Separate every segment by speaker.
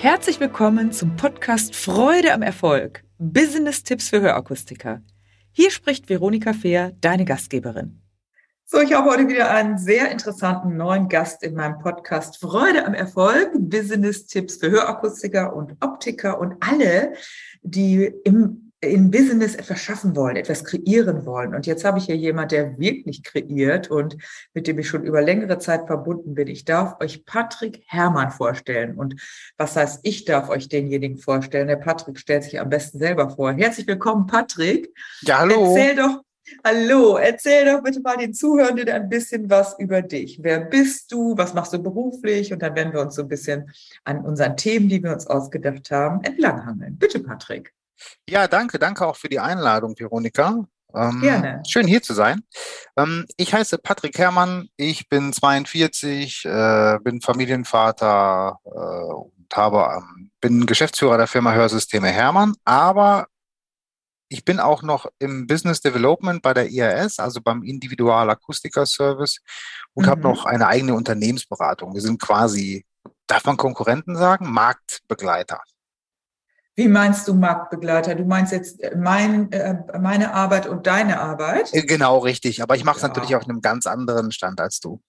Speaker 1: Herzlich willkommen zum Podcast Freude am Erfolg. Business-Tipps für Hörakustiker. Hier spricht Veronika Fehr, deine Gastgeberin. So, ich habe heute wieder einen sehr interessanten neuen Gast in meinem Podcast Freude am Erfolg, Business-Tipps für Hörakustiker und Optiker und alle, die im in Business etwas schaffen wollen, etwas kreieren wollen. Und jetzt habe ich hier jemand, der wirklich kreiert und mit dem ich schon über längere Zeit verbunden bin. Ich darf euch Patrick Herrmann vorstellen. Und was heißt, ich darf euch denjenigen vorstellen? Der Patrick stellt sich am besten selber vor. Herzlich willkommen, Patrick.
Speaker 2: Ja, hallo.
Speaker 1: Erzähl doch, hallo, erzähl doch bitte mal den Zuhörenden ein bisschen was über dich. Wer bist du? Was machst du beruflich? Und dann werden wir uns so ein bisschen an unseren Themen, die wir uns ausgedacht haben, entlanghangeln. Bitte, Patrick.
Speaker 2: Ja, danke, danke auch für die Einladung, Veronika.
Speaker 1: Ähm, Gerne.
Speaker 2: Schön hier zu sein. Ähm, ich heiße Patrick Herrmann, ich bin 42, äh, bin Familienvater äh, und habe, ähm, bin Geschäftsführer der Firma Hörsysteme Hermann, aber ich bin auch noch im Business Development bei der IAS, also beim Individual Akustiker Service und mhm. habe noch eine eigene Unternehmensberatung. Wir sind quasi, darf man Konkurrenten sagen, Marktbegleiter.
Speaker 1: Wie meinst du Marktbegleiter? Du meinst jetzt äh, mein, äh, meine Arbeit und deine Arbeit?
Speaker 2: Äh, genau, richtig. Aber ich mache es ja. natürlich auf einem ganz anderen Stand als du.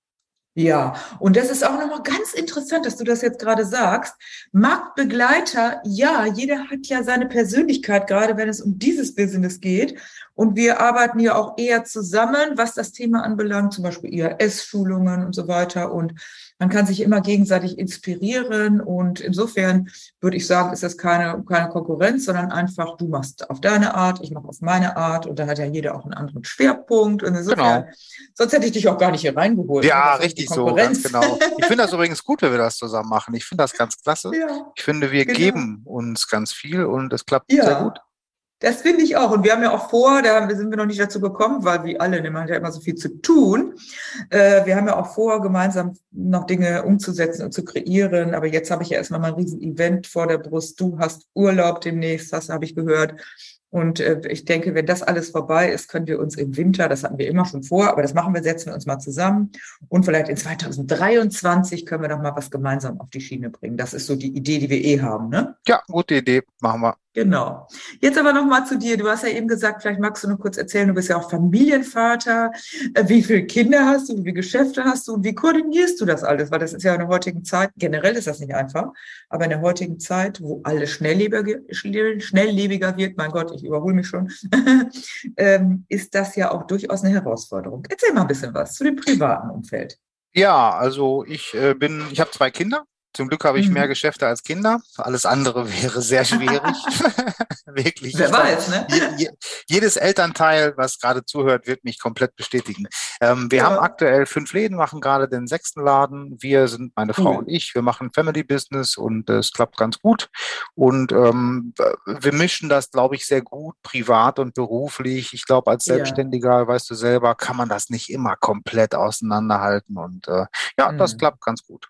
Speaker 1: Ja, und das ist auch nochmal ganz interessant, dass du das jetzt gerade sagst. Marktbegleiter, ja, jeder hat ja seine Persönlichkeit, gerade wenn es um dieses Business geht. Und wir arbeiten ja auch eher zusammen, was das Thema anbelangt, zum Beispiel IAS-Schulungen und so weiter. Und man kann sich immer gegenseitig inspirieren und insofern würde ich sagen, ist das keine, keine Konkurrenz, sondern einfach, du machst auf deine Art, ich mache auf meine Art und da hat ja jeder auch einen anderen Schwerpunkt. Und insofern, genau. sonst hätte ich dich auch gar nicht hier reingeholt.
Speaker 2: Ja, richtig so, ganz genau. Ich finde das übrigens gut, wenn wir das zusammen machen. Ich finde das ganz klasse. Ja, ich finde, wir genau. geben uns ganz viel und es klappt ja. sehr gut.
Speaker 1: Das finde ich auch. Und wir haben ja auch vor, da sind wir noch nicht dazu gekommen, weil wie alle, ne, man hat ja immer so viel zu tun. Äh, wir haben ja auch vor, gemeinsam noch Dinge umzusetzen und zu kreieren. Aber jetzt habe ich ja erstmal mal ein riesen Event vor der Brust. Du hast Urlaub demnächst, das habe ich gehört. Und äh, ich denke, wenn das alles vorbei ist, können wir uns im Winter, das hatten wir immer schon vor, aber das machen wir, setzen wir uns mal zusammen. Und vielleicht in 2023 können wir noch mal was gemeinsam auf die Schiene bringen. Das ist so die Idee, die wir eh haben, ne?
Speaker 2: Ja, gute Idee, machen wir.
Speaker 1: Genau. Jetzt aber noch mal zu dir. Du hast ja eben gesagt, vielleicht magst du noch kurz erzählen, du bist ja auch Familienvater. Äh, wie viele Kinder hast du? Wie viele Geschäfte hast du? Und wie koordinierst du das alles? Weil das ist ja in der heutigen Zeit, generell ist das nicht einfach, aber in der heutigen Zeit, wo alles schnelllebiger, schnelllebiger wird, mein Gott, ich überhole mich schon, ähm, ist das ja auch durchaus eine Herausforderung. Erzähl mal ein bisschen was zu dem privaten Umfeld.
Speaker 2: Ja, also ich äh, bin, ich habe zwei Kinder, zum Glück habe ich mhm. mehr Geschäfte als Kinder. Alles andere wäre sehr schwierig. Wirklich.
Speaker 1: Wer weiß, ne?
Speaker 2: Je, jedes Elternteil, was gerade zuhört, wird mich komplett bestätigen. Ähm, wir ja. haben aktuell fünf Läden, machen gerade den sechsten Laden. Wir sind, meine Frau mhm. und ich, wir machen Family Business und es klappt ganz gut. Und ähm, wir mischen das, glaube ich, sehr gut, privat und beruflich. Ich glaube, als Selbstständiger, ja. weißt du selber, kann man das nicht immer komplett auseinanderhalten. Und äh, ja, mhm. das klappt ganz gut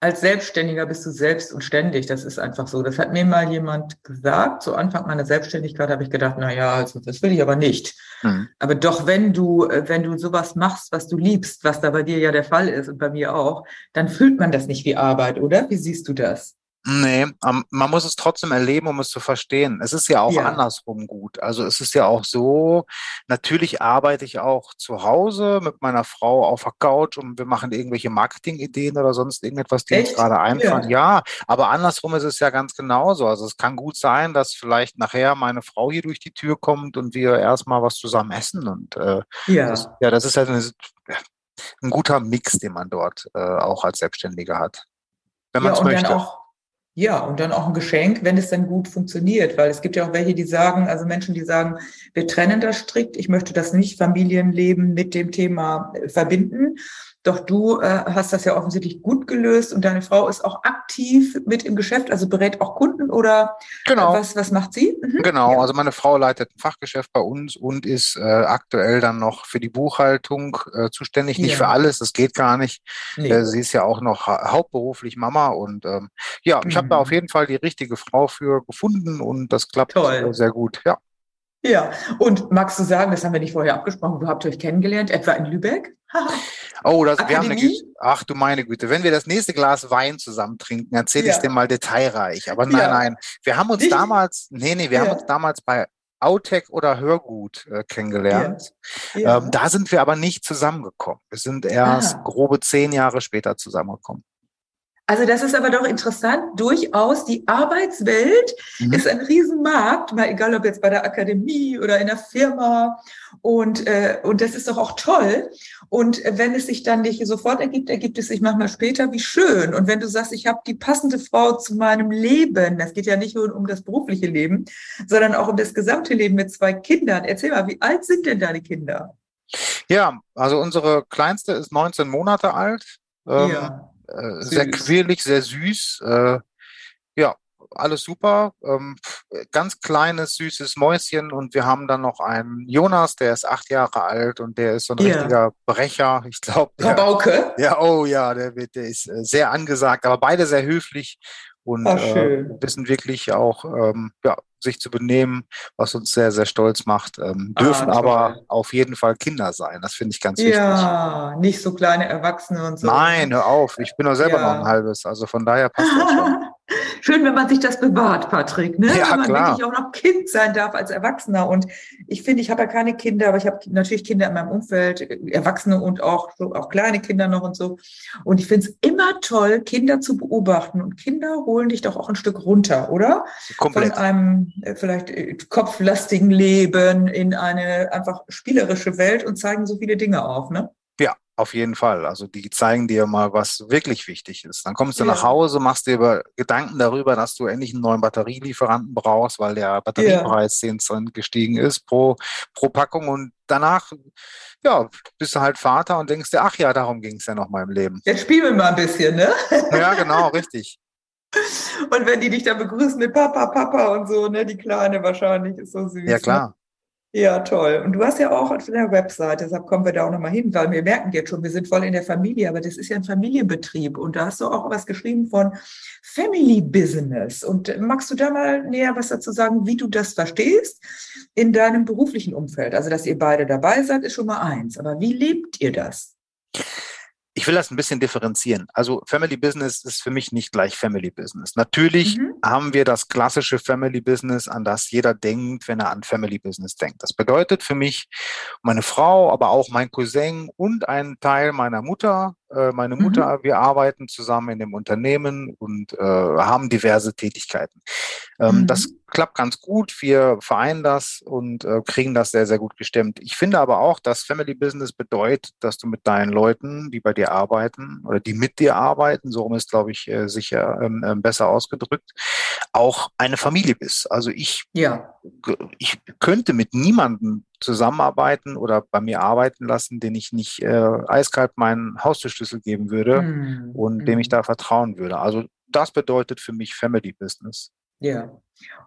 Speaker 1: als Selbstständiger bist du selbst und ständig. Das ist einfach so. Das hat mir mal jemand gesagt. Zu Anfang meiner Selbstständigkeit habe ich gedacht, na ja, also das will ich aber nicht. Mhm. Aber doch, wenn du, äh, wenn du sowas machst, was du liebst, was da bei dir ja der Fall ist und bei mir auch, dann fühlt man das nicht wie Arbeit, oder? Wie siehst du das?
Speaker 2: Nee, man muss es trotzdem erleben, um es zu verstehen. Es ist ja auch ja. andersrum gut. Also es ist ja auch so, natürlich arbeite ich auch zu Hause mit meiner Frau auf der Couch und wir machen irgendwelche Marketingideen oder sonst irgendetwas, die Echt? uns gerade einfallen. Ja. ja, aber andersrum ist es ja ganz genauso. Also es kann gut sein, dass vielleicht nachher meine Frau hier durch die Tür kommt und wir erstmal was zusammen essen. Und äh, ja. Das, ja, das ist halt eine, ein guter Mix, den man dort äh, auch als Selbstständiger hat.
Speaker 1: Wenn man es möchte. Auch ja, und dann auch ein Geschenk, wenn es dann gut funktioniert, weil es gibt ja auch welche, die sagen, also Menschen, die sagen, wir trennen das strikt, ich möchte das nicht Familienleben mit dem Thema äh, verbinden. Doch du äh, hast das ja offensichtlich gut gelöst und deine Frau ist auch aktiv mit im Geschäft, also berät auch Kunden oder
Speaker 2: genau.
Speaker 1: Äh, was, was macht sie?
Speaker 2: Mhm. Genau, ja. also meine Frau leitet ein Fachgeschäft bei uns und ist äh, aktuell dann noch für die Buchhaltung äh, zuständig, nicht ja. für alles, das geht gar nicht. Nee. Äh, sie ist ja auch noch ha hauptberuflich Mama und ähm, ja, ich mhm. habe da auf jeden Fall die richtige Frau für gefunden und das klappt Toll. sehr gut, ja.
Speaker 1: Ja, und magst du sagen, das haben wir nicht vorher abgesprochen, wo habt ihr euch kennengelernt, etwa in Lübeck?
Speaker 2: oh, das, wir haben eine, ach du meine Güte, wenn wir das nächste Glas Wein zusammen trinken, erzähle ja. ich dir mal detailreich. Aber nein, ja. nein, wir haben uns nicht? damals, nee, nee, wir ja. haben uns damals bei Autech oder Hörgut äh, kennengelernt. Ähm, da sind wir aber nicht zusammengekommen. Wir sind erst ah. grobe zehn Jahre später zusammengekommen.
Speaker 1: Also das ist aber doch interessant. Durchaus die Arbeitswelt mhm. ist ein Riesenmarkt, mal egal ob jetzt bei der Akademie oder in der Firma. Und, äh, und das ist doch auch toll. Und wenn es sich dann nicht sofort ergibt, ergibt es sich manchmal später. Wie schön. Und wenn du sagst, ich habe die passende Frau zu meinem Leben, das geht ja nicht nur um das berufliche Leben, sondern auch um das gesamte Leben mit zwei Kindern. Erzähl mal, wie alt sind denn deine Kinder?
Speaker 2: Ja, also unsere kleinste ist 19 Monate alt. Ähm, ja äh, sehr quirlig, sehr süß. Äh, ja, alles super. Ähm, ganz kleines, süßes Mäuschen und wir haben dann noch einen Jonas, der ist acht Jahre alt und der ist so ein ja. richtiger Brecher. Ich glaube.
Speaker 1: Bauke?
Speaker 2: Ja, oh ja, der, wird, der ist äh, sehr angesagt, aber beide sehr höflich und Ach, äh, wissen wirklich auch, ähm, ja, sich zu benehmen, was uns sehr, sehr stolz macht, ähm, ah, dürfen ah, aber auf jeden Fall Kinder sein. Das finde ich ganz wichtig.
Speaker 1: Ja, nicht so kleine Erwachsene und so.
Speaker 2: Nein, hör auf. Ich bin doch selber ja. noch ein halbes. Also von daher passt das schon.
Speaker 1: Schön, wenn man sich das bewahrt, Patrick, ne? Ja, wenn man klar. wirklich auch noch Kind sein darf als Erwachsener. Und ich finde, ich habe ja keine Kinder, aber ich habe natürlich Kinder in meinem Umfeld, Erwachsene und auch, auch kleine Kinder noch und so. Und ich finde es immer toll, Kinder zu beobachten. Und Kinder holen dich doch auch ein Stück runter, oder? Komplett. Von einem äh, vielleicht äh, kopflastigen Leben in eine einfach spielerische Welt und zeigen so viele Dinge auf, ne?
Speaker 2: Ja, auf jeden Fall. Also die zeigen dir mal, was wirklich wichtig ist. Dann kommst du ja. nach Hause, machst dir über Gedanken darüber, dass du endlich einen neuen Batterielieferanten brauchst, weil der Batteriepreis ja. 10 Cent gestiegen ist pro, pro Packung. Und danach, ja, bist du halt Vater und denkst dir, ach ja, darum ging es ja noch mal im Leben.
Speaker 1: Jetzt spielen wir mal ein bisschen, ne?
Speaker 2: Ja, genau, richtig.
Speaker 1: Und wenn die dich da begrüßen mit Papa, Papa und so, ne, die Kleine wahrscheinlich ist so süß.
Speaker 2: Ja, klar.
Speaker 1: Ja, toll. Und du hast ja auch auf der Website, deshalb kommen wir da auch nochmal hin, weil wir merken jetzt schon, wir sind voll in der Familie, aber das ist ja ein Familienbetrieb. Und da hast du auch was geschrieben von Family Business. Und magst du da mal näher was dazu sagen, wie du das verstehst in deinem beruflichen Umfeld? Also, dass ihr beide dabei seid, ist schon mal eins. Aber wie lebt ihr das?
Speaker 2: Ich will das ein bisschen differenzieren. Also Family Business ist für mich nicht gleich Family Business. Natürlich mhm. haben wir das klassische Family Business, an das jeder denkt, wenn er an Family Business denkt. Das bedeutet für mich, meine Frau, aber auch mein Cousin und ein Teil meiner Mutter äh, meine Mutter, mhm. wir arbeiten zusammen in dem Unternehmen und äh, haben diverse Tätigkeiten. Ähm, mhm. Das klappt ganz gut. Wir vereinen das und äh, kriegen das sehr, sehr gut gestemmt. Ich finde aber auch, dass Family Business bedeutet, dass du mit deinen Leuten, die bei dir arbeiten oder die mit dir arbeiten, so rum ist, glaube ich, äh, sicher ähm, äh, besser ausgedrückt, auch eine Familie bist. Also ich, ja. ich könnte mit niemandem zusammenarbeiten oder bei mir arbeiten lassen, den ich nicht äh, eiskalt meinen Haustürschlüssel geben würde mm. und mm. dem ich hm. da vertrauen würde. Also das bedeutet für mich Family Business.
Speaker 1: Ja.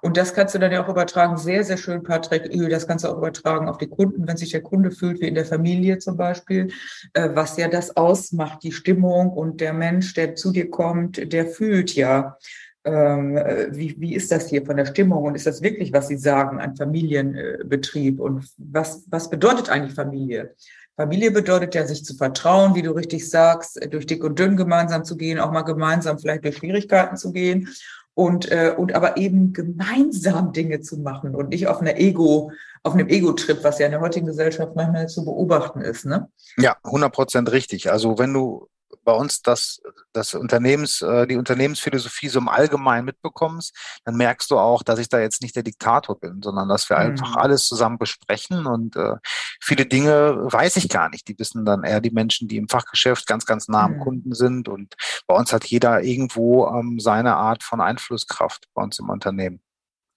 Speaker 1: Und das kannst du dann ja auch übertragen. Sehr, sehr schön, Patrick. Das kannst du auch übertragen auf die Kunden, wenn sich der Kunde fühlt, wie in der Familie zum Beispiel, äh, was ja das ausmacht, die Stimmung und der Mensch, der zu dir kommt, der fühlt ja ähm, wie, wie ist das hier von der Stimmung und ist das wirklich, was Sie sagen, ein Familienbetrieb und was, was bedeutet eigentlich Familie? Familie bedeutet ja, sich zu vertrauen, wie du richtig sagst, durch dick und dünn gemeinsam zu gehen, auch mal gemeinsam vielleicht durch Schwierigkeiten zu gehen und, äh, und aber eben gemeinsam Dinge zu machen und nicht auf einer Ego, auf einem Ego-Trip, was ja in der heutigen Gesellschaft manchmal zu beobachten ist, ne?
Speaker 2: Ja, 100 Prozent richtig. Also wenn du bei uns das, das Unternehmens, äh, die Unternehmensphilosophie so im Allgemeinen mitbekommst, dann merkst du auch, dass ich da jetzt nicht der Diktator bin, sondern dass wir mhm. einfach alles zusammen besprechen und äh, viele Dinge weiß ich gar nicht. Die wissen dann eher die Menschen, die im Fachgeschäft ganz, ganz nah am mhm. Kunden sind und bei uns hat jeder irgendwo ähm, seine Art von Einflusskraft bei uns im Unternehmen.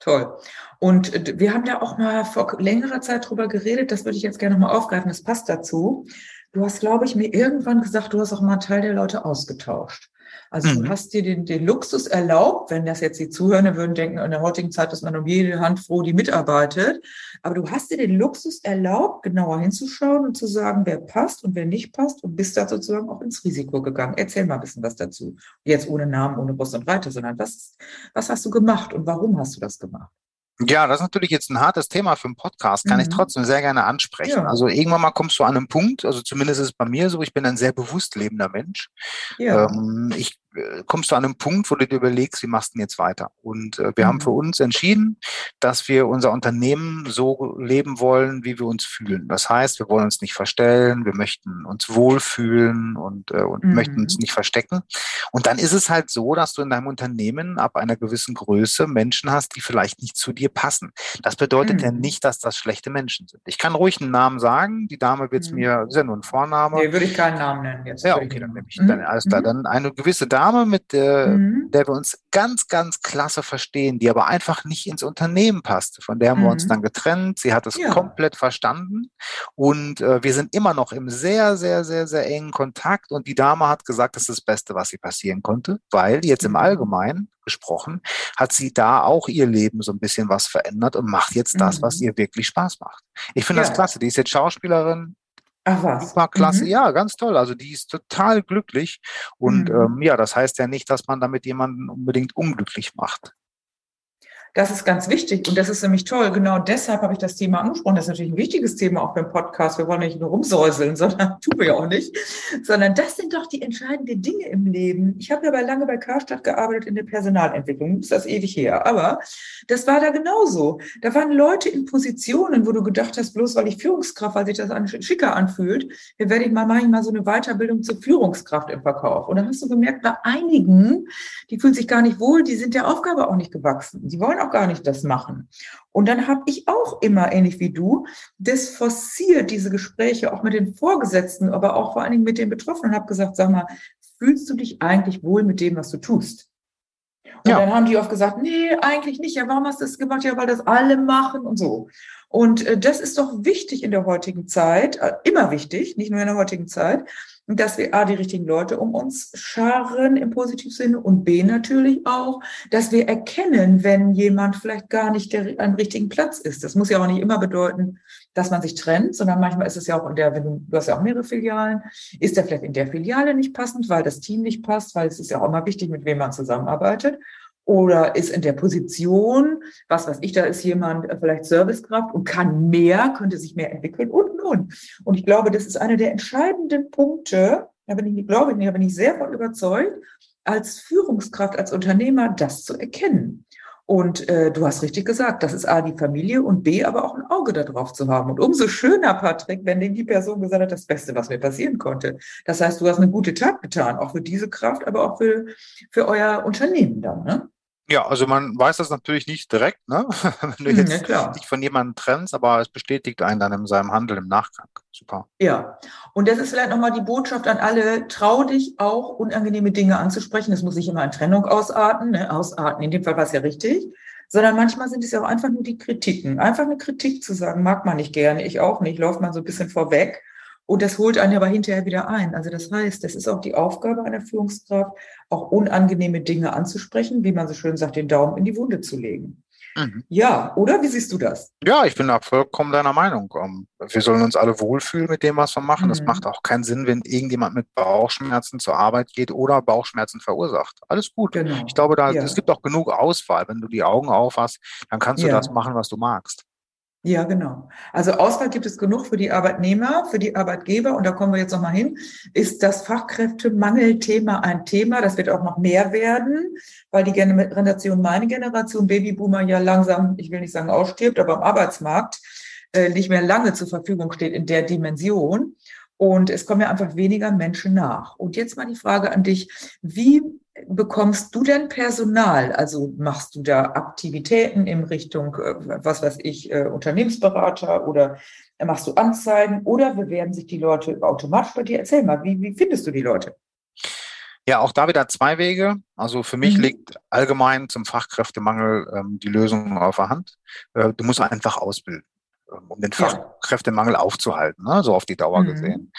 Speaker 1: Toll. Und äh, wir haben da auch mal vor längerer Zeit drüber geredet, das würde ich jetzt gerne nochmal aufgreifen, das passt dazu. Du hast, glaube ich, mir irgendwann gesagt, du hast auch mal einen Teil der Leute ausgetauscht. Also mhm. du hast dir den, den Luxus erlaubt, wenn das jetzt die Zuhörer würden denken, in der heutigen Zeit ist man um jede Hand froh, die mitarbeitet. Aber du hast dir den Luxus erlaubt, genauer hinzuschauen und zu sagen, wer passt und wer nicht passt und bist da sozusagen auch ins Risiko gegangen. Erzähl mal ein bisschen was dazu. Jetzt ohne Namen, ohne Brust und Reiter, sondern was, was hast du gemacht und warum hast du das gemacht?
Speaker 2: Ja, das ist natürlich jetzt ein hartes Thema für einen Podcast, kann mhm. ich trotzdem sehr gerne ansprechen. Ja. Also irgendwann mal kommst du an einen Punkt, also zumindest ist es bei mir so, ich bin ein sehr bewusst lebender Mensch. Ja. Ähm, ich kommst du an einen Punkt, wo du dir überlegst, wie machst du denn jetzt weiter? Und äh, wir mhm. haben für uns entschieden, dass wir unser Unternehmen so leben wollen, wie wir uns fühlen. Das heißt, wir wollen uns nicht verstellen, wir möchten uns wohlfühlen und, äh, und mhm. möchten uns nicht verstecken. Und dann ist es halt so, dass du in deinem Unternehmen ab einer gewissen Größe Menschen hast, die vielleicht nicht zu dir passen. Das bedeutet mhm. ja nicht, dass das schlechte Menschen sind. Ich kann ruhig einen Namen sagen. Die Dame wird es mhm. mir, ist ja nur ein Vorname.
Speaker 1: Nee, würde ich keinen Namen nennen jetzt.
Speaker 2: Ja, okay, dann nehme ich dann alles klar. Mhm. Dann eine gewisse Dame Dame, mit der, mhm. der wir uns ganz, ganz klasse verstehen, die aber einfach nicht ins Unternehmen passte. Von der haben mhm. wir uns mhm. dann getrennt. Sie hat es ja. komplett verstanden. Und äh, wir sind immer noch im sehr, sehr, sehr, sehr engen Kontakt. Und die Dame hat gesagt, das ist das Beste, was sie passieren konnte, weil jetzt im mhm. Allgemeinen gesprochen, hat sie da auch ihr Leben so ein bisschen was verändert und macht jetzt das, was mhm. ihr wirklich Spaß macht. Ich finde ja. das klasse. Die ist jetzt Schauspielerin,
Speaker 1: Ach was.
Speaker 2: Super klasse, mhm. ja, ganz toll. Also die ist total glücklich. Und mhm. ähm, ja, das heißt ja nicht, dass man damit jemanden unbedingt unglücklich macht.
Speaker 1: Das ist ganz wichtig und das ist nämlich toll. Genau deshalb habe ich das Thema angesprochen. Das ist natürlich ein wichtiges Thema auch beim Podcast. Wir wollen nicht nur rumsäuseln, sondern tun wir ja auch nicht, sondern das sind doch die entscheidenden Dinge im Leben. Ich habe ja bei lange bei Karstadt gearbeitet in der Personalentwicklung. Ist das ewig her. Aber das war da genauso. Da waren Leute in Positionen, wo du gedacht hast, bloß weil ich Führungskraft, weil sich das an, schicker anfühlt, hier werde ich mal, mache ich mal so eine Weiterbildung zur Führungskraft im Verkauf. Und dann hast du gemerkt, bei einigen, die fühlen sich gar nicht wohl, die sind der Aufgabe auch nicht gewachsen. Die wollen auch gar nicht das machen. Und dann habe ich auch immer, ähnlich wie du, das forciert, diese Gespräche auch mit den Vorgesetzten, aber auch vor allen Dingen mit den Betroffenen, habe gesagt, sag mal, fühlst du dich eigentlich wohl mit dem, was du tust? Und ja. dann haben die oft gesagt, nee, eigentlich nicht. Ja, warum hast du das gemacht? Ja, weil das alle machen und so. Und äh, das ist doch wichtig in der heutigen Zeit, äh, immer wichtig, nicht nur in der heutigen Zeit, dass wir A, die richtigen Leute um uns scharen im positiven Sinne und B natürlich auch, dass wir erkennen, wenn jemand vielleicht gar nicht der, am richtigen Platz ist. Das muss ja auch nicht immer bedeuten, dass man sich trennt, sondern manchmal ist es ja auch in der, wenn du, du hast ja auch mehrere Filialen, ist der vielleicht in der Filiale nicht passend, weil das Team nicht passt, weil es ist ja auch immer wichtig, mit wem man zusammenarbeitet oder ist in der Position, was weiß ich, da ist jemand äh, vielleicht Servicekraft und kann mehr, könnte sich mehr entwickeln und, und. Und ich glaube, das ist einer der entscheidenden Punkte, da bin ich, glaube ich, da bin ich sehr von überzeugt, als Führungskraft, als Unternehmer das zu erkennen. Und äh, du hast richtig gesagt, das ist A, die Familie und B, aber auch ein Auge darauf zu haben. Und umso schöner, Patrick, wenn denn die Person gesagt hat, das Beste, was mir passieren konnte. Das heißt, du hast eine gute Tat getan, auch für diese Kraft, aber auch für, für euer Unternehmen dann. Ne?
Speaker 2: Ja, also man weiß das natürlich nicht direkt, ne? wenn du hm, jetzt ja, nicht von jemandem trennst, aber es bestätigt einen dann in seinem Handel im Nachgang. Super.
Speaker 1: Ja, und das ist vielleicht nochmal die Botschaft an alle, trau dich auch, unangenehme Dinge anzusprechen. Es muss nicht immer in Trennung ausarten, ne? ausarten, in dem Fall war es ja richtig, sondern manchmal sind es ja auch einfach nur die Kritiken. Einfach eine Kritik zu sagen, mag man nicht gerne, ich auch nicht, läuft man so ein bisschen vorweg. Und das holt einen aber hinterher wieder ein. Also das heißt, das ist auch die Aufgabe einer Führungskraft, auch unangenehme Dinge anzusprechen, wie man so schön sagt, den Daumen in die Wunde zu legen. Mhm. Ja, oder? Wie siehst du das?
Speaker 2: Ja, ich bin da vollkommen deiner Meinung. Ähm, wir sollen uns alle wohlfühlen mit dem, was wir machen. Es mhm. macht auch keinen Sinn, wenn irgendjemand mit Bauchschmerzen zur Arbeit geht oder Bauchschmerzen verursacht. Alles gut. Genau. Ich glaube, da, ja. es gibt auch genug Auswahl. Wenn du die Augen auf hast, dann kannst du ja. das machen, was du magst.
Speaker 1: Ja, genau. Also Auswahl gibt es genug für die Arbeitnehmer, für die Arbeitgeber. Und da kommen wir jetzt nochmal hin. Ist das Fachkräftemangelthema ein Thema? Das wird auch noch mehr werden, weil die Generation, meine Generation Babyboomer ja langsam, ich will nicht sagen ausstirbt, aber am Arbeitsmarkt äh, nicht mehr lange zur Verfügung steht in der Dimension. Und es kommen ja einfach weniger Menschen nach. Und jetzt mal die Frage an dich. Wie bekommst du denn Personal? Also machst du da Aktivitäten in Richtung, äh, was weiß ich, äh, Unternehmensberater oder machst du Anzeigen oder bewerben sich die Leute automatisch bei dir? Erzähl mal, wie, wie findest du die Leute?
Speaker 2: Ja, auch da wieder zwei Wege. Also für mich mhm. liegt allgemein zum Fachkräftemangel ähm, die Lösung auf der Hand. Äh, du musst einfach ausbilden, um den Fachkräftemangel aufzuhalten, ne? so auf die Dauer mhm. gesehen.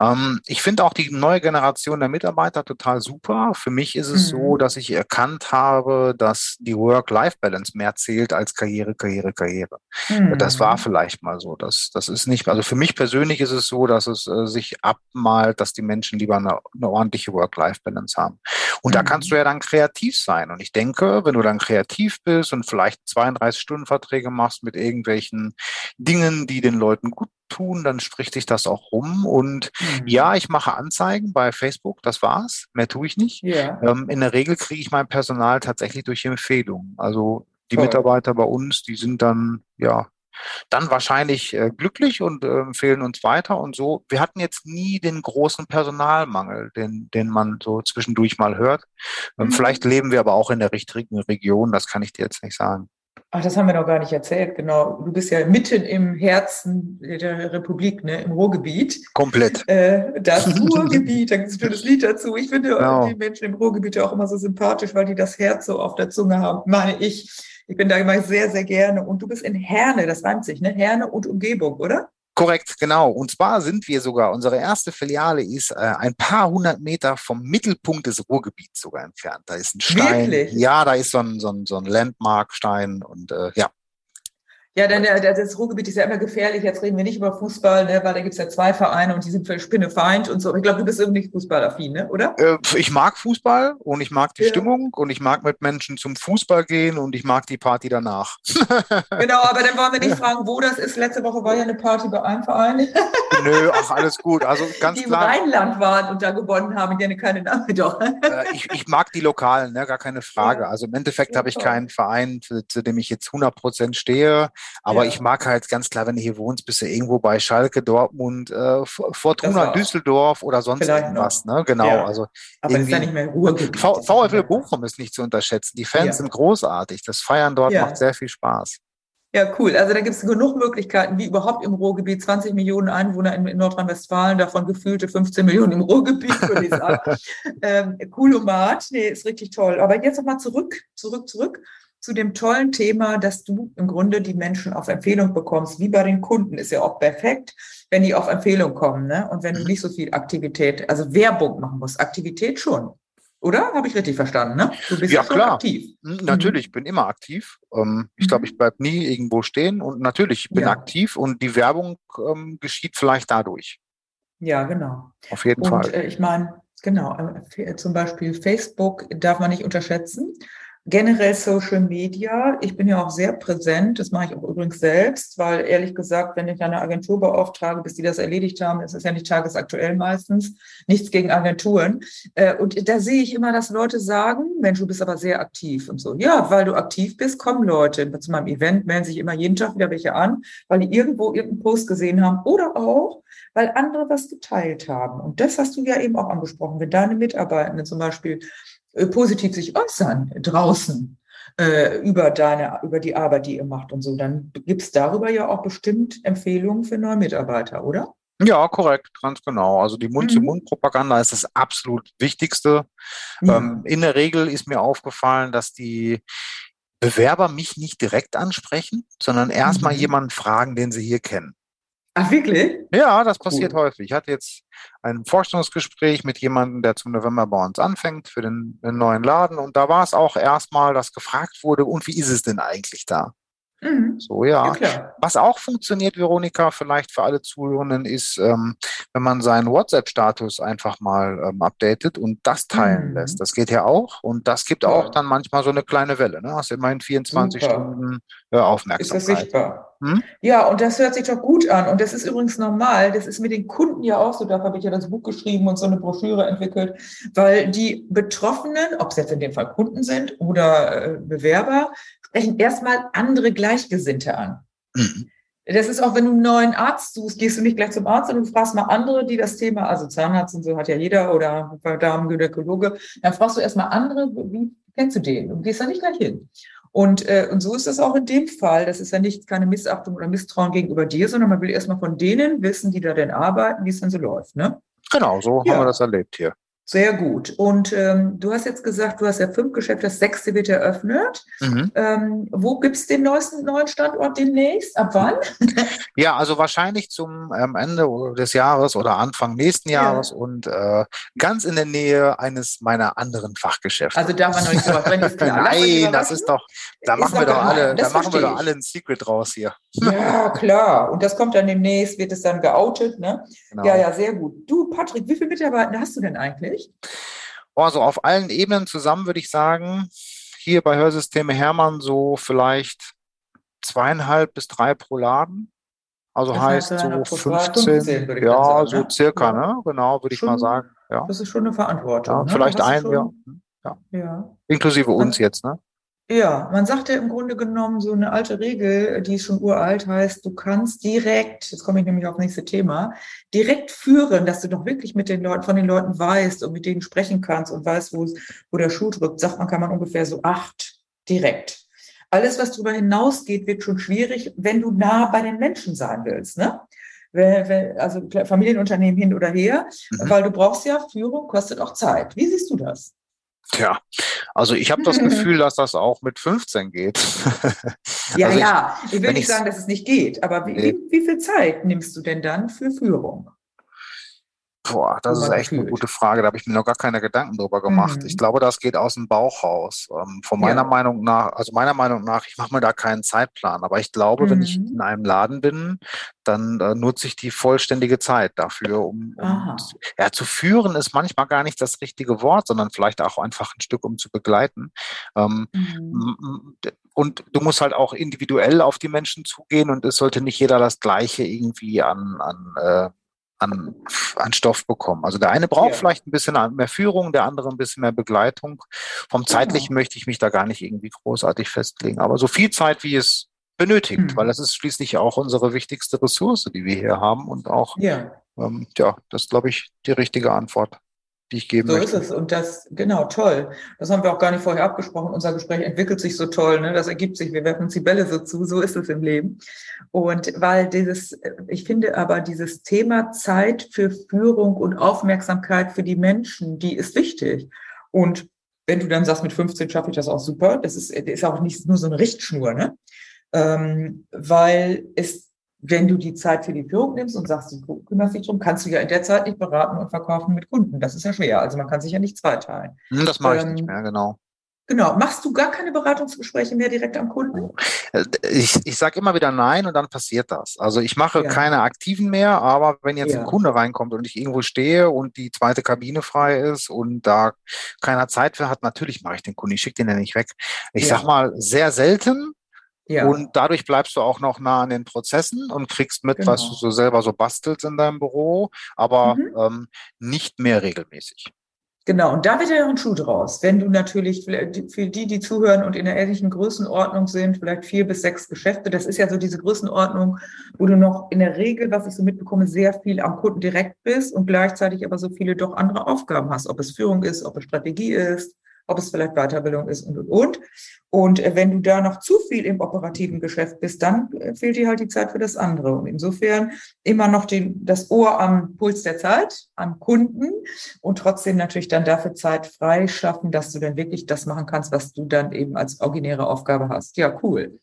Speaker 2: Ähm, ich finde auch die neue Generation der Mitarbeiter total super. Für mich ist es mhm. so, dass ich erkannt habe, dass die Work-Life-Balance mehr zählt als Karriere, Karriere, Karriere. Mhm. Das war vielleicht mal so. Das, das ist nicht, also für mich persönlich ist es so, dass es äh, sich abmalt, dass die Menschen lieber eine, eine ordentliche Work-Life-Balance haben. Und mhm. da kannst du ja dann kreativ sein. Und ich denke, wenn du dann kreativ bist und vielleicht 32 Stunden Verträge machst mit irgendwelchen Dingen, die den Leuten gut tun, dann spricht sich das auch rum. Und mhm. ja, ich mache Anzeigen bei Facebook, das war's. Mehr tue ich nicht. Yeah. Ähm, in der Regel kriege ich mein Personal tatsächlich durch Empfehlungen. Also die Toll. Mitarbeiter bei uns, die sind dann, ja, dann wahrscheinlich äh, glücklich und äh, empfehlen uns weiter und so. Wir hatten jetzt nie den großen Personalmangel, den, den man so zwischendurch mal hört. Ähm, mhm. Vielleicht leben wir aber auch in der richtigen Region, das kann ich dir jetzt nicht sagen.
Speaker 1: Ach, das haben wir noch gar nicht erzählt, genau. Du bist ja mitten im Herzen der Republik, ne, im Ruhrgebiet.
Speaker 2: Komplett.
Speaker 1: Äh, das Ruhrgebiet, da gibt es ein schönes Lied dazu. Ich finde genau. die Menschen im Ruhrgebiet ja auch immer so sympathisch, weil die das Herz so auf der Zunge haben, meine ich. Ich bin da immer sehr, sehr gerne. Und du bist in Herne, das reimt sich, ne? Herne und Umgebung, oder?
Speaker 2: Korrekt, genau. Und zwar sind wir sogar, unsere erste Filiale ist äh, ein paar hundert Meter vom Mittelpunkt des Ruhrgebiets sogar entfernt. Da ist ein Stein. Wirklich? Ja, da ist so ein, so ein, so ein Landmarkstein und äh, ja,
Speaker 1: ja, denn der, das Ruhrgebiet ist ja immer gefährlich. Jetzt reden wir nicht über Fußball, ne, weil da gibt's ja zwei Vereine und die sind für Spinnefeind und so. Ich glaube, du bist irgendwie nicht fußballaffin, ne? oder?
Speaker 2: Äh, ich mag Fußball und ich mag die ja. Stimmung und ich mag mit Menschen zum Fußball gehen und ich mag die Party danach.
Speaker 1: genau, aber dann wollen wir nicht fragen, wo das ist. Letzte Woche war ja eine Party bei einem Verein.
Speaker 2: Nö, auch alles gut. Also ganz
Speaker 1: die
Speaker 2: klar.
Speaker 1: Die im Rheinland waren und da gewonnen haben, ich kenne keine Namen doch.
Speaker 2: Äh, ich, ich mag die Lokalen, ne, gar keine Frage. Also im Endeffekt ja, habe ich keinen Verein, zu, zu, dem ich jetzt 100 Prozent stehe, aber ich mag halt ganz klar, wenn du hier wohnst, bist du irgendwo bei Schalke, Dortmund, äh, Fortuna Düsseldorf oder sonst irgendwas. Ne? Genau. Ja. Also
Speaker 1: Aber das ist ja nicht mehr Ruhrgebiet.
Speaker 2: VfL Bochum ist nicht zu unterschätzen. Die Fans ja. sind großartig. Das Feiern dort ja. macht sehr viel Spaß.
Speaker 1: Ja, cool. Also da gibt es genug Möglichkeiten, wie überhaupt im Ruhrgebiet. 20 Millionen Einwohner in, in Nordrhein-Westfalen, davon gefühlte 15 Millionen im Ruhrgebiet, würde ich sagen. ähm, Coolomat, nee, ist richtig toll. Aber jetzt nochmal zurück, zurück, zurück zu dem tollen Thema, dass du im Grunde die Menschen auf Empfehlung bekommst, wie bei den Kunden. Ist ja auch perfekt, wenn die auf Empfehlung kommen. Ne? Und wenn du mhm. nicht so viel Aktivität, also Werbung machen musst, Aktivität schon. Oder? Habe ich richtig verstanden, ne?
Speaker 2: Du bist ja, ja klar. aktiv. Mhm, natürlich, ich bin immer aktiv. Ähm, ich glaube, mhm. ich bleibe nie irgendwo stehen und natürlich, ich bin ja. aktiv und die Werbung ähm, geschieht vielleicht dadurch.
Speaker 1: Ja, genau.
Speaker 2: Auf jeden und, Fall.
Speaker 1: Äh, ich meine, genau, äh, zum Beispiel Facebook darf man nicht unterschätzen generell Social Media. Ich bin ja auch sehr präsent. Das mache ich auch übrigens selbst, weil ehrlich gesagt, wenn ich eine Agentur beauftrage, bis die das erledigt haben, ist es ja nicht tagesaktuell meistens. Nichts gegen Agenturen. Äh, und da sehe ich immer, dass Leute sagen, Mensch, du bist aber sehr aktiv und so. Ja, weil du aktiv bist, kommen Leute. Zu meinem Event melden sich immer jeden Tag wieder welche an, weil die irgendwo irgendeinen Post gesehen haben oder auch, weil andere was geteilt haben. Und das hast du ja eben auch angesprochen. Wenn deine Mitarbeitenden zum Beispiel positiv sich äußern draußen äh, über deine, über die Arbeit, die ihr macht und so, dann gibt es darüber ja auch bestimmt Empfehlungen für neue Mitarbeiter, oder?
Speaker 2: Ja, korrekt, ganz genau. Also die Mund-zu-Mund-Propaganda ist das absolut Wichtigste. Ja. Ähm, in der Regel ist mir aufgefallen, dass die Bewerber mich nicht direkt ansprechen, sondern erstmal mhm. jemanden fragen, den sie hier kennen.
Speaker 1: Ach, wirklich?
Speaker 2: Ja, das passiert cool. häufig. Ich hatte jetzt ein Vorstellungsgespräch mit jemandem, der zum November bei uns anfängt für den, den neuen Laden. Und da war es auch erstmal, dass gefragt wurde, und wie ist es denn eigentlich da? Mhm. So, ja. ja Was auch funktioniert, Veronika, vielleicht für alle Zuhörenden, ist, ähm, wenn man seinen WhatsApp-Status einfach mal ähm, updatet und das teilen mhm. lässt. Das geht ja auch. Und das gibt ja. auch dann manchmal so eine kleine Welle. Ne? Hast immerhin 24 Super. Stunden äh, Aufmerksamkeit.
Speaker 1: Ist das sichtbar? Hm? Ja, und das hört sich doch gut an. Und das ist übrigens normal. Das ist mit den Kunden ja auch so. Da habe ich ja das Buch geschrieben und so eine Broschüre entwickelt, weil die Betroffenen, ob es jetzt in dem Fall Kunden sind oder äh, Bewerber, sprechen erstmal andere Gleichgesinnte an. Mhm. Das ist auch, wenn du einen neuen Arzt suchst, gehst du nicht gleich zum Arzt, sondern du fragst mal andere, die das Thema, also Zahnarzt und so hat ja jeder oder Darmgynäkologe, dann fragst du erstmal andere, wie kennst du den? Und gehst da nicht gleich hin. Und, äh, und so ist es auch in dem Fall. Das ist ja nicht keine Missachtung oder Misstrauen gegenüber dir, sondern man will erstmal von denen wissen, die da denn arbeiten, wie es denn so läuft. Ne?
Speaker 2: Genau, so ja. haben wir das erlebt hier.
Speaker 1: Sehr gut. Und ähm, du hast jetzt gesagt, du hast ja fünf Geschäfte, das sechste wird eröffnet. Mhm. Ähm, wo gibt es den neuesten neuen Standort demnächst? Ab wann?
Speaker 2: ja, also wahrscheinlich zum ähm, Ende des Jahres oder Anfang nächsten Jahres ja. und äh, ganz in der Nähe eines meiner anderen Fachgeschäfte.
Speaker 1: Also darf man noch nicht drüber
Speaker 2: ist klar. Nein, das ist doch, da machen wir doch alle, da machen wir doch alle ein Secret draus hier.
Speaker 1: Ja, klar. Und das kommt dann demnächst, wird es dann geoutet, ne? Genau. Ja, ja, sehr gut. Du, Patrick, wie viele Mitarbeiter hast du denn eigentlich? Eigentlich?
Speaker 2: Also auf allen Ebenen zusammen würde ich sagen, hier bei Hörsysteme Hermann so vielleicht zweieinhalb bis drei pro Laden. Also das heißt so 15, 15 ja, sagen, so ne? circa, ne? Genau, würde ich mal sagen. Ja.
Speaker 1: Das ist schon eine Verantwortung.
Speaker 2: Ja,
Speaker 1: ne?
Speaker 2: Vielleicht ein, schon, ja. ja. ja. Inklusive uns jetzt, ne?
Speaker 1: Ja, man sagt ja im Grunde genommen so eine alte Regel, die schon uralt, heißt, du kannst direkt, jetzt komme ich nämlich auf das nächste Thema, direkt führen, dass du doch wirklich mit den Leuten, von den Leuten weißt und mit denen sprechen kannst und weißt, wo, wo der Schuh drückt, sagt man, kann man ungefähr so acht direkt. Alles, was darüber hinausgeht, wird schon schwierig, wenn du nah bei den Menschen sein willst, ne? Also Familienunternehmen hin oder her, mhm. weil du brauchst ja Führung, kostet auch Zeit. Wie siehst du das?
Speaker 2: Tja, also ich habe das Gefühl, dass das auch mit 15 geht.
Speaker 1: ja, also ja, ich, will nicht sagen, dass es nicht geht, aber wie, nee. wie, wie viel Zeit nimmst du denn dann für Führung?
Speaker 2: Boah, das ist echt eine gute Frage. Da habe ich mir noch gar keine Gedanken drüber gemacht. Mhm. Ich glaube, das geht aus dem Bauch raus. Ähm, von meiner ja. Meinung nach, also meiner Meinung nach, ich mache mir da keinen Zeitplan. Aber ich glaube, mhm. wenn ich mhm. in einem Laden bin, dann äh, nutze ich die vollständige Zeit dafür, um, um ja, zu führen ist manchmal gar nicht das richtige Wort, sondern vielleicht auch einfach ein Stück, um zu begleiten. Ähm, mhm. Und du musst halt auch individuell auf die Menschen zugehen und es sollte nicht jeder das Gleiche irgendwie an, an äh, an, an Stoff bekommen. Also der eine braucht ja. vielleicht ein bisschen mehr Führung, der andere ein bisschen mehr Begleitung. Vom zeitlichen genau. möchte ich mich da gar nicht irgendwie großartig festlegen. Aber so viel Zeit, wie es benötigt, mhm. weil das ist schließlich auch unsere wichtigste Ressource, die wir hier haben und auch, ja, ähm, ja das ist, glaube ich, die richtige Antwort die ich geben
Speaker 1: so
Speaker 2: möchte.
Speaker 1: So ist es. Und das, genau, toll. Das haben wir auch gar nicht vorher abgesprochen. Unser Gespräch entwickelt sich so toll, ne? Das ergibt sich. Wir werfen uns die Bälle so zu. So ist es im Leben. Und weil dieses, ich finde aber dieses Thema Zeit für Führung und Aufmerksamkeit für die Menschen, die ist wichtig. Und wenn du dann sagst, mit 15 schaffe ich das auch super, das ist, ist auch nicht nur so eine Richtschnur, ne? Ähm, weil es wenn du die Zeit für die Führung nimmst und sagst, du kümmerst dich drum, kannst du ja in der Zeit nicht beraten und verkaufen mit Kunden. Das ist ja schwer. Also man kann sich ja nicht zweiteilen.
Speaker 2: Hm, das mache ich ähm, nicht mehr, genau.
Speaker 1: Genau. Machst du gar keine Beratungsgespräche mehr direkt am Kunden?
Speaker 2: Äh, ich, ich sage immer wieder nein und dann passiert das. Also ich mache ja. keine aktiven mehr, aber wenn jetzt ja. ein Kunde reinkommt und ich irgendwo stehe und die zweite Kabine frei ist und da keiner Zeit für hat, natürlich mache ich den Kunden. Ich schicke den ja nicht weg. Ich ja. sag mal, sehr selten, ja. Und dadurch bleibst du auch noch nah an den Prozessen und kriegst mit, genau. was du so selber so bastelst in deinem Büro, aber mhm. ähm, nicht mehr regelmäßig.
Speaker 1: Genau, und da wird ja auch ein Schuh draus. Wenn du natürlich, für die, die zuhören und in der ähnlichen Größenordnung sind, vielleicht vier bis sechs Geschäfte, das ist ja so diese Größenordnung, wo du noch in der Regel, was ich so mitbekomme, sehr viel am Kunden direkt bist und gleichzeitig aber so viele doch andere Aufgaben hast, ob es Führung ist, ob es Strategie ist, ob es vielleicht Weiterbildung ist und, und, und. Und äh, wenn du da noch zu viel im operativen Geschäft bist, dann äh, fehlt dir halt die Zeit für das andere. Und insofern immer noch den, das Ohr am Puls der Zeit, am Kunden und trotzdem natürlich dann dafür Zeit freischaffen, dass du dann wirklich das machen kannst, was du dann eben als originäre Aufgabe hast. Ja, cool.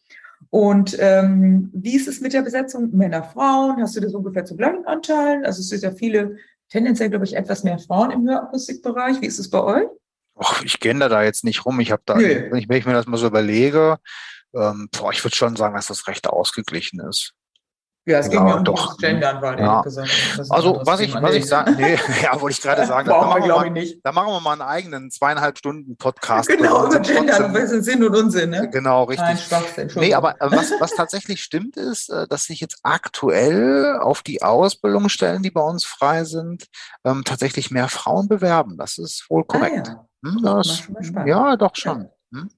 Speaker 1: Und ähm, wie ist es mit der Besetzung Männer, Frauen? Hast du das ungefähr zu gleichen Anteilen? Also es sind ja viele, tendenziell glaube ich etwas mehr Frauen im Hörakustikbereich. Wie ist es bei euch?
Speaker 2: Och, ich kenne da jetzt nicht rum. Ich habe da, nee. wenn, ich, wenn ich mir das mal so überlege, ähm, boah, ich würde schon sagen, dass das recht ausgeglichen ist.
Speaker 1: Ja, es ging ja um doch. Gendern, weil ja. gesagt
Speaker 2: Also was ich, was ich sagen, nee, ja, wollte ich gerade sagen, da machen, wir mal, da machen wir mal einen eigenen zweieinhalb Stunden Podcast.
Speaker 1: Genau, über Gendern, was ist Sinn und Unsinn, ne?
Speaker 2: Genau, richtig. Nein, nee, aber äh, was, was tatsächlich stimmt ist, äh, dass sich jetzt aktuell auf die Ausbildungsstellen, die bei uns frei sind, ähm, tatsächlich mehr Frauen bewerben. Das ist wohl korrekt. Ah, ja. Hm, das, ja, doch schon. Ja. Hm?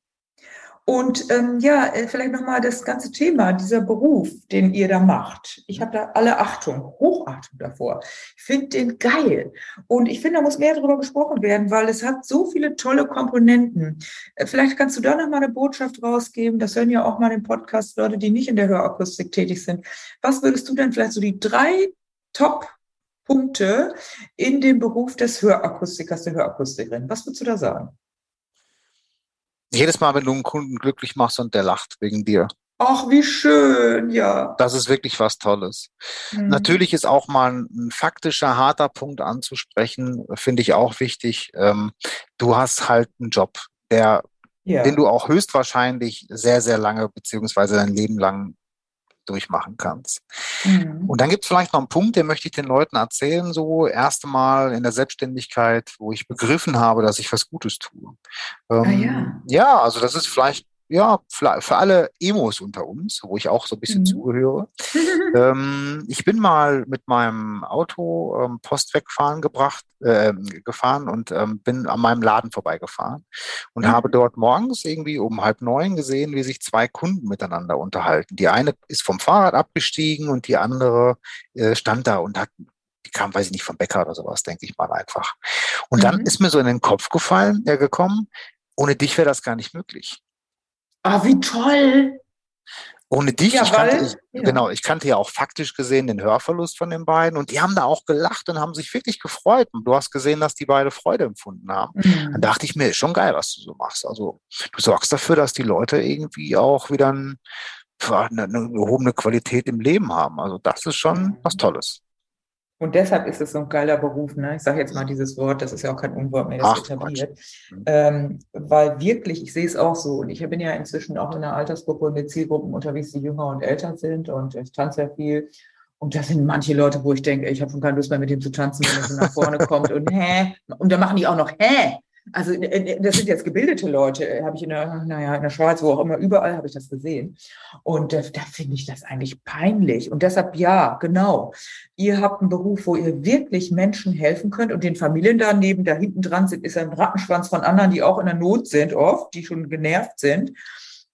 Speaker 1: Und ähm, ja, äh, vielleicht nochmal das ganze Thema, dieser Beruf, den ihr da macht. Ich habe da alle Achtung, Hochachtung davor. Ich finde den geil. Und ich finde, da muss mehr darüber gesprochen werden, weil es hat so viele tolle Komponenten. Äh, vielleicht kannst du da nochmal eine Botschaft rausgeben. Das hören ja auch mal im Podcast Leute, die nicht in der Hörakustik tätig sind. Was würdest du denn vielleicht so die drei Top Punkte in dem Beruf des Hörakustikers, der Hörakustikerin. Was würdest du da sagen?
Speaker 2: Jedes Mal, wenn du einen Kunden glücklich machst und der lacht wegen dir.
Speaker 1: Ach, wie schön, ja.
Speaker 2: Das ist wirklich was Tolles. Mhm. Natürlich ist auch mal ein, faktischer, harter Punkt anzusprechen, finde ich auch wichtig. Ähm, du hast halt einen Job, der, ja. den du auch höchstwahrscheinlich sehr, sehr lange beziehungsweise dein Leben lang durchmachen kannst. Mhm. Und dann gibt es vielleicht noch einen Punkt, den möchte ich den Leuten erzählen, so erste Mal in der Selbstständigkeit, wo ich begriffen habe, dass ich was Gutes tue. Ähm, ah, ja. ja, also das ist vielleicht ja, für alle Emos unter uns, wo ich auch so ein bisschen mhm. zugehöre. ähm, ich bin mal mit meinem Auto ähm, Post wegfahren gebracht, äh, gefahren und ähm, bin an meinem Laden vorbeigefahren und mhm. habe dort morgens irgendwie um halb neun gesehen, wie sich zwei Kunden miteinander unterhalten. Die eine ist vom Fahrrad abgestiegen und die andere äh, stand da und hat die kam, weiß ich nicht, vom Bäcker oder sowas, denke ich mal einfach. Und mhm. dann ist mir so in den Kopf gefallen, äh, gekommen, ohne dich wäre das gar nicht möglich.
Speaker 1: Ah, wie toll!
Speaker 2: Ohne dich, ja, ich kannte, ich, ja. genau, ich kannte ja auch faktisch gesehen den Hörverlust von den beiden und die haben da auch gelacht und haben sich wirklich gefreut. Und du hast gesehen, dass die beide Freude empfunden haben. Mhm. Dann dachte ich mir, ist schon geil, was du so machst. Also du sorgst dafür, dass die Leute irgendwie auch wieder ein, eine, eine gehobene Qualität im Leben haben. Also das ist schon mhm. was Tolles.
Speaker 1: Und deshalb ist es so ein geiler Beruf, ne? Ich sage jetzt mal dieses Wort, das ist ja auch kein Unwort mehr, das Ach, etabliert. Mhm. Ähm, weil wirklich, ich sehe es auch so, und ich bin ja inzwischen auch in einer Altersgruppe und mit Zielgruppen unterwegs, die jünger und älter sind und ich tanze ja viel. Und da sind manche Leute, wo ich denke, ich habe schon keine Lust mehr mit dem zu tanzen, wenn er so nach vorne kommt und hä? Und dann machen die auch noch hä? Also äh, äh, das sind jetzt gebildete Leute, äh, habe ich in der, naja, in der Schweiz, wo auch immer, überall habe ich das gesehen. Und da, da finde ich das eigentlich peinlich. Und deshalb, ja, genau. Ihr habt einen Beruf, wo ihr wirklich Menschen helfen könnt und den Familien daneben, da hinten dran sind, ist ein Rattenschwanz von anderen, die auch in der Not sind, oft, die schon genervt sind.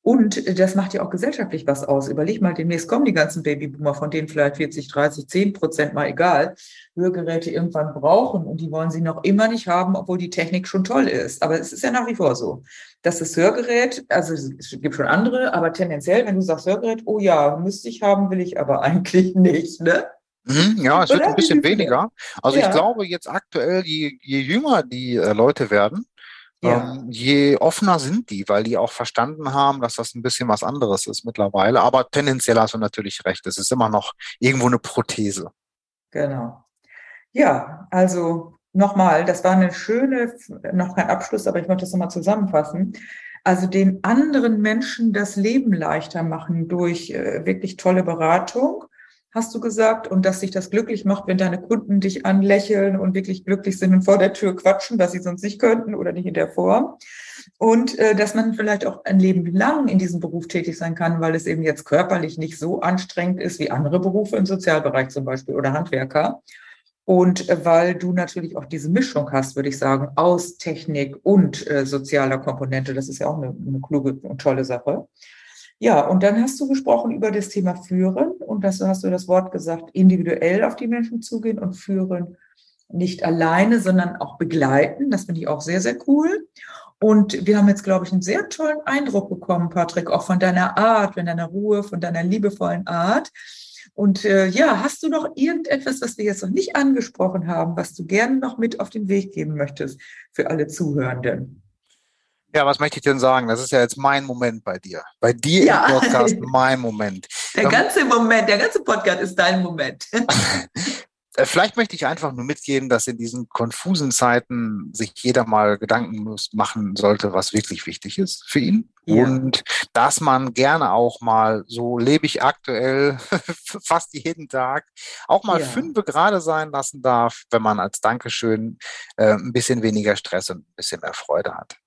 Speaker 1: Und das macht ja auch gesellschaftlich was aus. Überleg mal, demnächst kommen die ganzen Babyboomer, von denen vielleicht 40, 30, 10 Prozent mal egal, Hörgeräte irgendwann brauchen und die wollen sie noch immer nicht haben, obwohl die Technik schon toll ist. Aber es ist ja nach wie vor so, dass das Hörgerät, also es gibt schon andere, aber tendenziell, wenn du sagst Hörgerät, oh ja, müsste ich haben, will ich aber eigentlich nicht, ne?
Speaker 2: Mhm, ja, es wird ein bisschen weniger. Also ja. ich glaube jetzt aktuell, je, je jünger die äh, Leute werden, ja. Ähm, je offener sind die, weil die auch verstanden haben, dass das ein bisschen was anderes ist mittlerweile. Aber tendenziell hast du natürlich recht. Es ist immer noch irgendwo eine Prothese.
Speaker 1: Genau. Ja, also nochmal, das war eine schöne, noch kein Abschluss, aber ich möchte das nochmal zusammenfassen. Also den anderen Menschen das Leben leichter machen durch äh, wirklich tolle Beratung hast du gesagt, und dass sich das glücklich macht, wenn deine Kunden dich anlächeln und wirklich glücklich sind und vor der Tür quatschen, was sie sonst nicht könnten oder nicht in der Form. Und äh, dass man vielleicht auch ein Leben lang in diesem Beruf tätig sein kann, weil es eben jetzt körperlich nicht so anstrengend ist wie andere Berufe im Sozialbereich zum Beispiel oder Handwerker. Und äh, weil du natürlich auch diese Mischung hast, würde ich sagen, aus Technik und äh, sozialer Komponente. Das ist ja auch eine, eine kluge und tolle Sache. Ja, und dann hast du gesprochen über das Thema Führen und das hast du das Wort gesagt, individuell auf die Menschen zugehen und führen nicht alleine, sondern auch begleiten. Das finde ich auch sehr, sehr cool. Und wir haben jetzt, glaube ich, einen sehr tollen Eindruck bekommen, Patrick, auch von deiner Art, von deiner Ruhe, von deiner liebevollen Art. Und äh, ja, hast du noch irgendetwas, was wir jetzt noch nicht angesprochen haben, was du gerne noch mit auf den Weg geben möchtest für alle Zuhörenden?
Speaker 2: Ja, was möchte ich denn sagen? Das ist ja jetzt mein Moment bei dir. Bei dir ja. im Podcast mein Moment.
Speaker 1: Der ganze Moment, der ganze Podcast ist dein Moment.
Speaker 2: Äh, vielleicht möchte ich einfach nur mitgeben, dass in diesen konfusen Zeiten sich jeder mal Gedanken machen sollte, was wirklich wichtig ist für ihn. Ja. Und dass man gerne auch mal, so lebe ich aktuell fast jeden Tag, auch mal ja. fünf gerade sein lassen darf, wenn man als Dankeschön äh, ein bisschen weniger Stress und ein bisschen mehr Freude hat.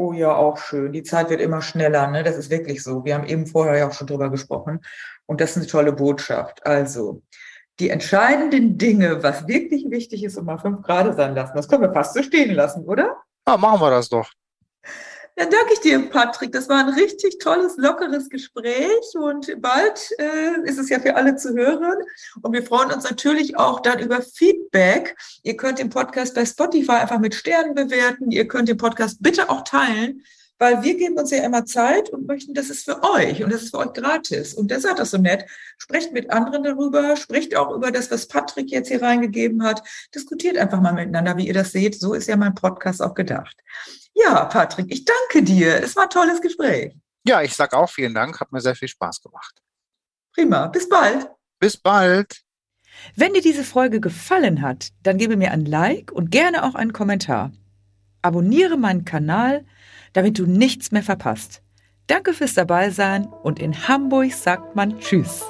Speaker 1: Oh ja, auch schön. Die Zeit wird immer schneller, ne? Das ist wirklich so. Wir haben eben vorher ja auch schon drüber gesprochen. Und das ist eine tolle Botschaft. Also, die entscheidenden Dinge, was wirklich wichtig ist, um mal fünf Grad sein lassen, das können wir fast so stehen lassen, oder?
Speaker 2: Ja, machen wir das doch.
Speaker 1: Dann danke ich dir, Patrick. Das war ein richtig tolles, lockeres Gespräch und bald äh, ist es ja für alle zu hören. Und wir freuen uns natürlich auch dann über Feedback. Ihr könnt den Podcast bei Spotify einfach mit Sternen bewerten. Ihr könnt den Podcast bitte auch teilen. weil wir geben uns ja immer Zeit und möchten, das ist für euch und das ist für euch gratis. Und der sagt das so nett, sprecht mit anderen darüber, spricht auch über das, was Patrick jetzt hier reingegeben hat, diskutiert einfach mal miteinander, wie ihr das seht. So ist ja mein Podcast auch gedacht. Ja, Patrick, ich danke dir. Es war ein tolles Gespräch.
Speaker 2: Ja, ich sage auch vielen Dank, hat mir sehr viel Spaß gemacht.
Speaker 1: Prima, bis bald.
Speaker 2: Bis bald.
Speaker 1: Wenn dir diese Folge gefallen hat, dann gebe mir ein Like und gerne auch einen Kommentar. Abonniere meinen Kanal, damit du nichts mehr verpasst. Danke fürs Dabeisein und in Hamburg sagt man Tschüss.